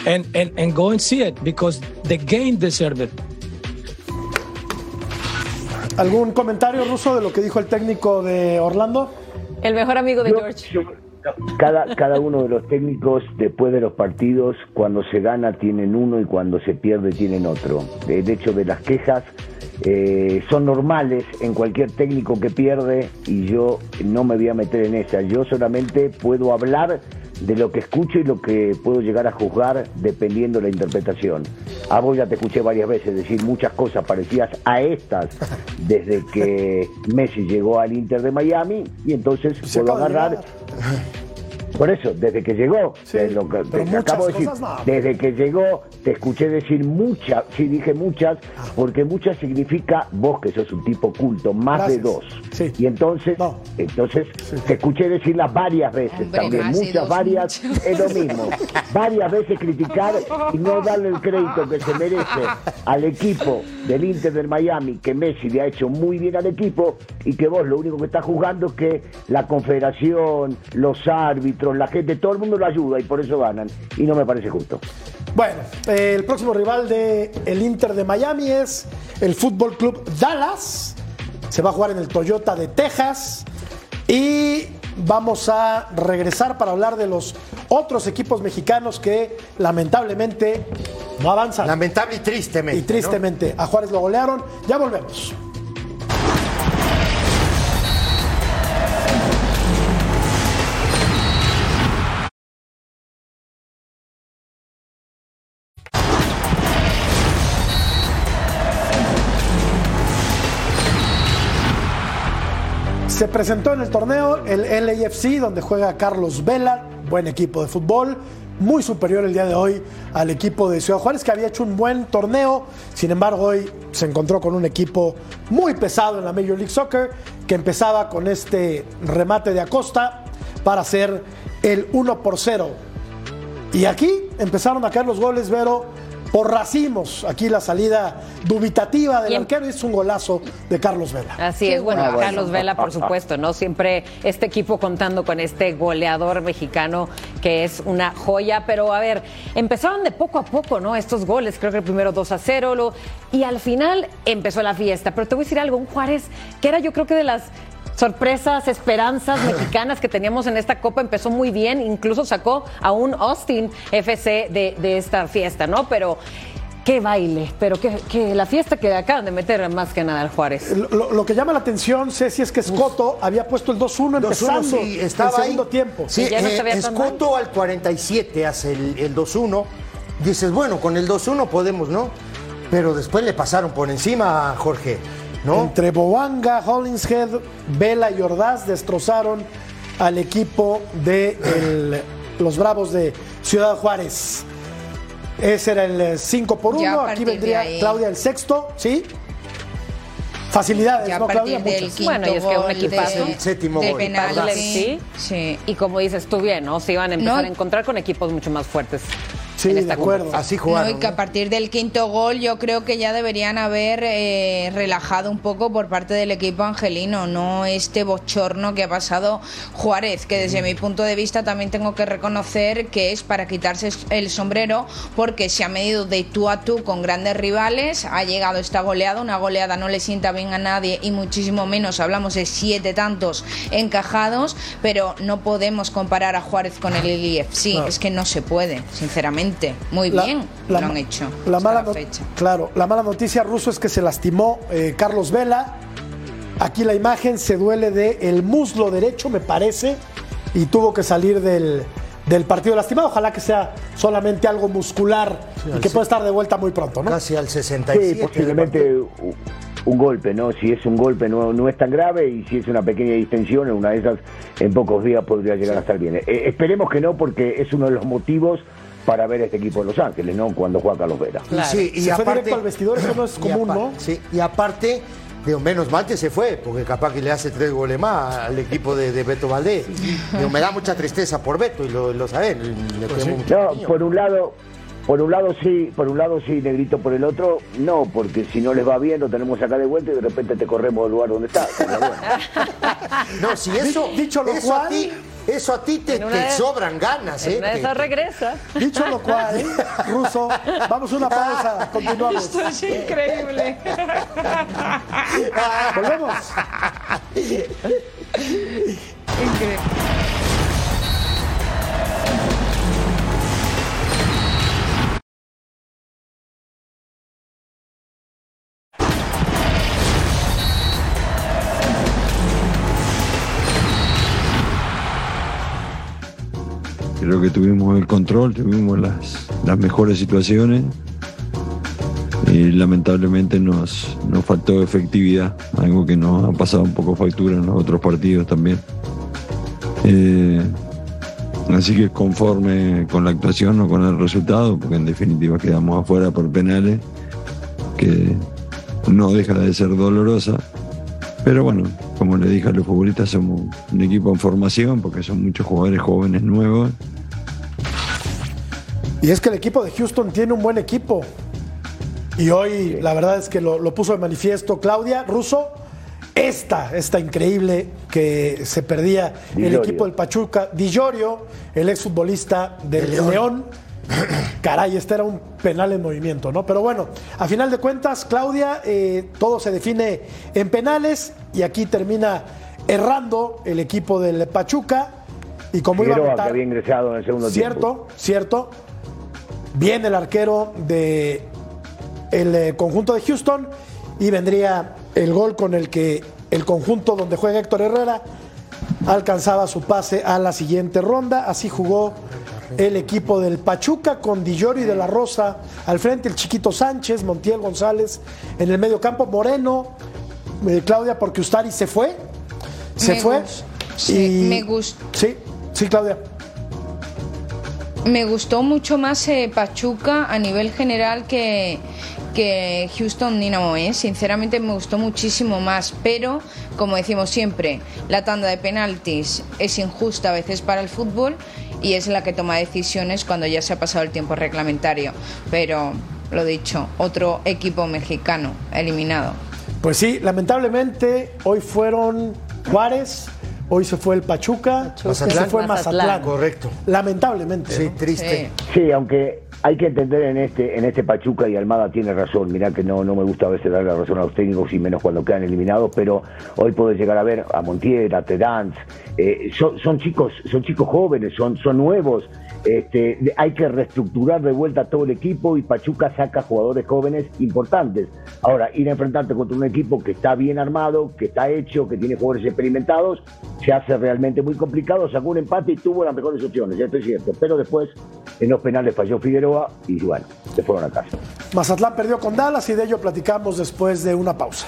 and and, and go and see it because the game deserved it. ¿Algún comentario ruso de lo que dijo el técnico de Orlando? El mejor amigo de Yo- George. Cada, cada uno de los técnicos, después de los partidos, cuando se gana tienen uno y cuando se pierde tienen otro. El hecho de las quejas eh, son normales en cualquier técnico que pierde y yo no me voy a meter en esa. Yo solamente puedo hablar de lo que escucho y lo que puedo llegar a juzgar dependiendo de la interpretación. A vos ya te escuché varias veces decir muchas cosas parecidas a estas <laughs> desde que Messi llegó al Inter de Miami y entonces puedo agarrar. Por eso, desde que llegó, Sí, te lo que- pero te acabo de muchas decir, cosas no. desde que llegó, te escuché decir muchas, sí dije muchas, Ah. porque muchas significa vos que sos un tipo culto, más Gracias. de dos. Sí. Y entonces, No. entonces te escuché decirlas varias veces Hombre, también, muchas, dos, varias, muchas. es lo mismo. varias veces criticar y no darle el crédito que se merece al equipo del Inter del Miami, que Messi le ha hecho muy bien al equipo y que vos lo único que estás jugando es que la confederación, los árbitros, la gente, todo el mundo lo ayuda y por eso ganan. Y no me parece justo. Bueno, eh, el próximo rival del el Inter de Miami es el Fútbol Club Dallas. Se va a jugar en el Toyota de Texas. Y vamos a regresar para hablar de los otros equipos mexicanos que lamentablemente no avanzan. Lamentable y tristemente. y tristemente a Juárez lo golearon. Ya volvemos. Se presentó en el torneo el LAFC, donde juega Carlos Vela, buen equipo de fútbol, muy superior el día de hoy al equipo de Ciudad Juárez, que había hecho un buen torneo. Sin embargo, hoy se encontró con un equipo muy pesado en la Major League Soccer, que empezaba con este remate de Acosta para hacer el 1 por 0. Y aquí empezaron a caer los goles, Vero, por racimos. Aquí la salida dubitativa del Y arquero es un golazo de Carlos Vela. Así es, bueno, Ah, bueno. Carlos Vela, por supuesto, ¿no? Siempre este equipo contando con este goleador mexicano que es una joya, pero a ver, empezaron de poco a poco, ¿no? Estos goles, creo que el primero 2 a 0, lo- y al final empezó la fiesta. Pero te voy a decir algo, un Juárez que era yo creo que de las sorpresas, esperanzas mexicanas que teníamos en esta copa empezó muy bien, incluso sacó a un Austin FC de, de esta fiesta, ¿no? Pero qué baile, pero que, que la fiesta que acaban de meter más que nada al Juárez. Lo, lo que llama la atención, Ceci, es que Escoto había puesto el 2-1 empezando sí, estaba el segundo ahí. tiempo. Sí, Y ya no eh, Escoto al 47 hace el, el 2-1. Dices, bueno, con el 2-1 podemos, ¿no? Pero después le pasaron por encima a Jorge, ¿no? Entre Boanga, Hollingshead, Vela y Ordaz destrozaron al equipo de el- los Bravos de Ciudad Juárez. Ese era el 5 por Ya a 1. Aquí vendría. Claudia el sexto, ¿sí? Facilidades, Ya ¿no, Claudia? Muchas. quinto Bueno, y es que un equipazo. de, El séptimo de gol. Sí. Sí. Y como dices tú bien, ¿no? Se iban a empezar No. a encontrar con equipos mucho más fuertes. Sí, en de esta acuerdo. Así No, jugaron. y que a partir del quinto gol yo creo que ya deberían haber eh, relajado un poco por parte del equipo angelino, no este bochorno que ha pasado Juárez, que desde mi punto de vista también tengo que reconocer que es para quitarse el sombrero porque se ha medido de tú a tú con grandes rivales, ha llegado esta goleada, una goleada no le sienta bien a nadie y muchísimo menos hablamos de siete tantos encajados, pero no podemos comparar a Juárez con el ILIF, sí, No. es que no se puede, sinceramente. Muy La- bien la lo han hecho. La mala la no- fecha. claro, la mala noticia ruso es que se lastimó eh, Carlos Vela. Aquí la imagen se duele de el muslo derecho, me parece, y tuvo que salir del, del partido lastimado. Ojalá que sea solamente algo muscular y que pueda estar de vuelta muy pronto, ¿no? Casi al 67. Sí, posiblemente un golpe, ¿no? Si es un golpe no, no es tan grave y si es una pequeña distensión, en una de esas en pocos días podría llegar a estar bien. Eh, esperemos que no porque es uno de los motivos para ver este equipo de Los Ángeles, ¿no? Cuando juega Carlos Vera. Y sí, y Se fue aparte, directo al vestidor, eso no es común, ¿no? Sí, y aparte, digo, menos mal que se fue, porque capaz que le hace tres goles más al equipo de, de Beto Valdés. Digo, me da mucha tristeza por Beto y lo, lo saben. le Pues No, por un lado, por un lado sí, por un lado sí, negrito, por el otro no, porque si no les va bien lo tenemos acá de vuelta y de repente te corremos del lugar donde estás. <laughs> Pero bueno. No, si eso, Dicho lo eso a cual- ti, eso a ti te, En una te de- sobran ganas, ¿eh? En una de Que- esas regresa. Dicho lo cual, Ruso, vamos a una pausa, <laughs> continuamos. Esto es increíble. Volvemos. Creo que tuvimos el control, tuvimos las, las mejores situaciones y lamentablemente nos, nos faltó efectividad, algo que nos ha pasado un poco factura en los otros partidos también. Eh, así que conforme con la actuación o con el resultado, porque en definitiva quedamos afuera por penales, que no deja de ser dolorosa. Pero bueno, como le dije a los futbolistas, somos un equipo en formación porque son muchos jugadores jóvenes nuevos. Y es que el equipo de Houston tiene un buen equipo. Y hoy la verdad es que lo, lo puso de manifiesto Claudia Russo. Esta, esta increíble que se perdía el Dillorio. equipo del Pachuca. Di Llorio, el exfutbolista del León. <clears throat> Caray, este era un penal en movimiento, ¿no? Pero bueno, a final de cuentas, Claudia, eh, todo se define en penales y aquí termina errando el equipo del Pachuca. Y como iba a que anotar- había ingresado en el segundo Cierto, tiempo. cierto. Viene el arquero de el eh, conjunto de Houston y vendría el gol con el que el conjunto donde juega Héctor Herrera alcanzaba su pase a la siguiente ronda. Así jugó el equipo del Pachuca con Di Llorio y de la Rosa al frente, el chiquito Sánchez, Montiel González en el medio campo, Moreno, eh, Claudia, porque Ustari se fue. Se Me fue. gus- sí, me gus- Sí, sí, Claudia. Me gustó mucho más eh, Pachuca a nivel general que, que Houston Dynamo, ¿eh? sinceramente me gustó muchísimo más, pero como decimos siempre, la tanda de penaltis es injusta a veces para el fútbol y es la que toma decisiones cuando ya se ha pasado el tiempo reglamentario, pero lo dicho, otro equipo mexicano eliminado. Pues sí, lamentablemente hoy fueron Juárez, hoy se fue el Pachuca, Mazatlán. se fue Mazatlán. Mazatlán. Correcto. Lamentablemente. Sí, ¿no? triste. Sí, aunque hay que entender en este en este Pachuca y Almada tiene razón. Mirá que no, no me gusta a veces darle la razón a los técnicos y menos cuando quedan eliminados, pero hoy puedes llegar a ver a Montiel, a Terán, eh, son, son chicos, son chicos jóvenes, son, son nuevos. Este, hay que reestructurar de vuelta todo el equipo y Pachuca saca jugadores jóvenes importantes. Ahora, ir a enfrentarte contra un equipo que está bien armado, que está hecho, que tiene jugadores experimentados, se hace realmente muy complicado. Sacó un empate y tuvo las mejores opciones, esto es cierto. Pero después, en los penales falló Figueroa y bueno, se fueron a casa. Mazatlán perdió con Dallas y de ello platicamos después de una pausa.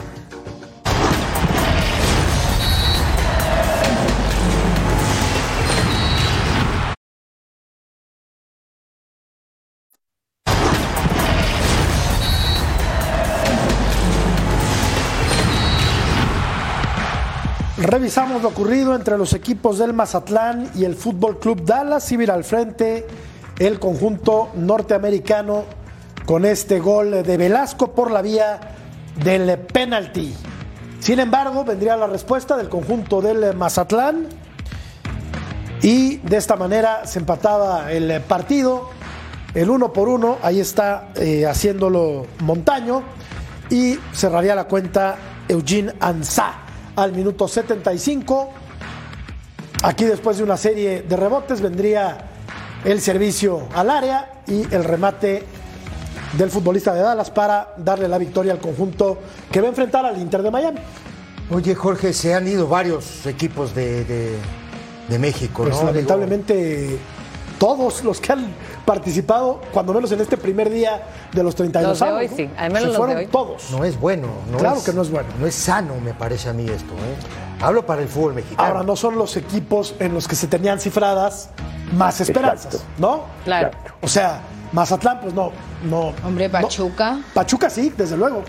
Revisamos lo ocurrido entre los equipos del Mazatlán y el Fútbol Club Dallas y mira al frente el conjunto norteamericano con este gol de Velasco por la vía del penalti. Sin embargo, vendría la respuesta del conjunto del Mazatlán y de esta manera se empataba el partido, el uno por uno, ahí está eh, haciéndolo Montaño y cerraría la cuenta Eugene Ansá al minuto 75. Aquí después de una serie de rebotes vendría el servicio al área y el remate del futbolista de Dallas para darle la victoria al conjunto que va a enfrentar al Inter de Miami. Oye, Jorge, se han ido varios equipos de, de- de México, Pues ¿no? lamentablemente todos los que han participado, cuando menos en este primer día de los 32 Los de años, hoy ¿no? sí, al menos se los de fueron hoy. todos. No es bueno. No Claro que no es bueno. No es sano, me parece a mí esto. ¿eh? Hablo para el fútbol mexicano. Ahora no son los equipos en los que se tenían cifradas más esperanzas, Exacto. ¿no? Claro. O sea, Mazatlán, pues no, no. Hombre, no. Pachuca. Pachuca sí, desde luego.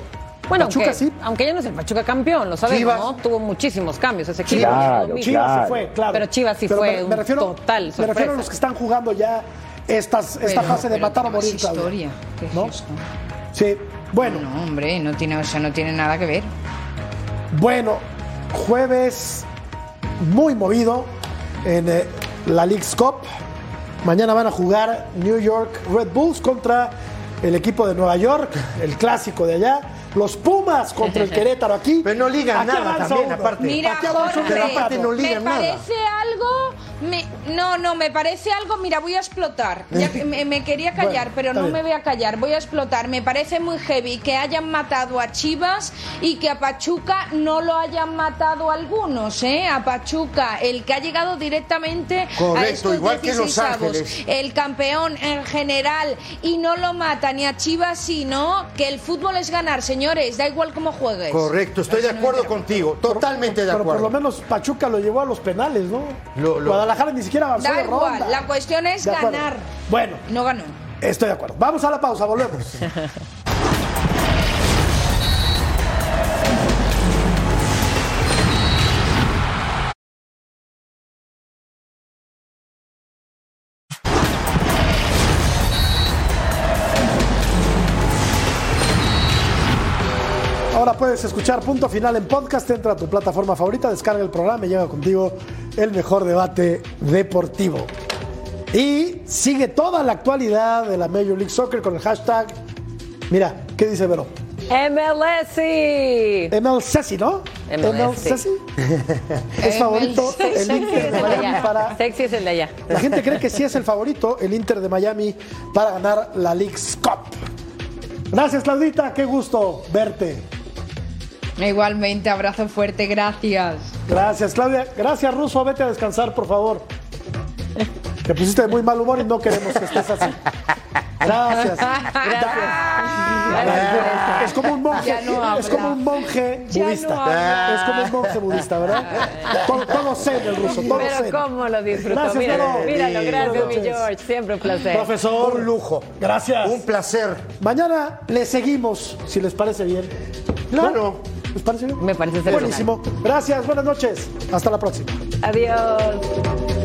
Bueno, Pachuca aunque, sí. aunque ya no es el Pachuca campeón, lo sabemos, Chivas. ¿no? Tuvo muchísimos cambios ese equipo. Chivas, Claro, mismo. Chivas claro. se fue, claro. Pero Chivas sí Pero fue me, un me refiero, total Me refiero a los que están jugando ya estas, esta Pero- fase de matar o morir, Claudia. historia. ¿Qué es ¿No? esto? Sí, bueno. No, hombre, no tiene, o sea, no tiene nada que ver. Bueno, jueves muy movido en eh, la League's Cup. Mañana van a jugar New York Red Bulls contra el equipo de Nueva York, el clásico de allá. Los Pumas contra el <laughs> Querétaro aquí. Pero no ligan nada también, uno. aparte. Mira, Aquí Jorge, Pero aparte no me ligan nada. parece algo. Me- no, no, me parece algo. Mira, voy a explotar. Ya que me, me quería callar, Bueno, pero no bien. me voy a callar. Voy a explotar. Me parece muy heavy que hayan matado a Chivas y que a Pachuca no lo hayan matado algunos, ¿eh? A Pachuca, el que ha llegado directamente a Correcto, estos igual que Los 16 avos, Ángeles. el campeón en general y no lo mata ni a Chivas, sino que el fútbol es ganar, señores. Da igual cómo juegues. Correcto, estoy de acuerdo contigo. Totalmente de Pero por lo acuerdo. menos Pachuca lo llevó a los penales, ¿no? Lo- lo- Guadalajara ni siquiera avanzó Da de igual, ronda. la cuestión es De acuerdo. ganar. Bueno, No ganó. estoy de acuerdo. Vamos a la pausa, volvemos. Ahora puedes escuchar Punto Final en podcast. Entra a tu plataforma favorita, descarga el programa y llega contigo el mejor debate deportivo. Y sigue toda la actualidad de la Major League Soccer con el hashtag. Mira, ¿qué dice Vero? MLSI. ML Ceci, ¿no? ML Ceci. <laughs> Es favorito el Sexy Inter de el Miami para. Sexy es el de allá. La gente cree que sí es el favorito, el Inter de Miami, para ganar la League's Cup. Gracias, Claudita. Qué gusto verte. Igualmente, abrazo fuerte, gracias. Gracias, Claudia. Gracias, Ruso. Vete a descansar, por favor. Te pusiste de muy mal humor y no queremos que estés así. Gracias. Gracias. Es como un monje, no es como un monje budista. no es como un monje budista, ¿verdad? Todo, todo zen el ruso, todo Pero zen. cómo lo disfrutó. Gracias, míralo, míralo, gracias, mi. George. Siempre un placer. Profesor, Un lujo. Gracias. Un placer. Mañana le seguimos, si les parece bien. Claro. ¿Les parece bien? Me parece ser Buenísimo. Gracias, buenas noches. Hasta la próxima. Adiós.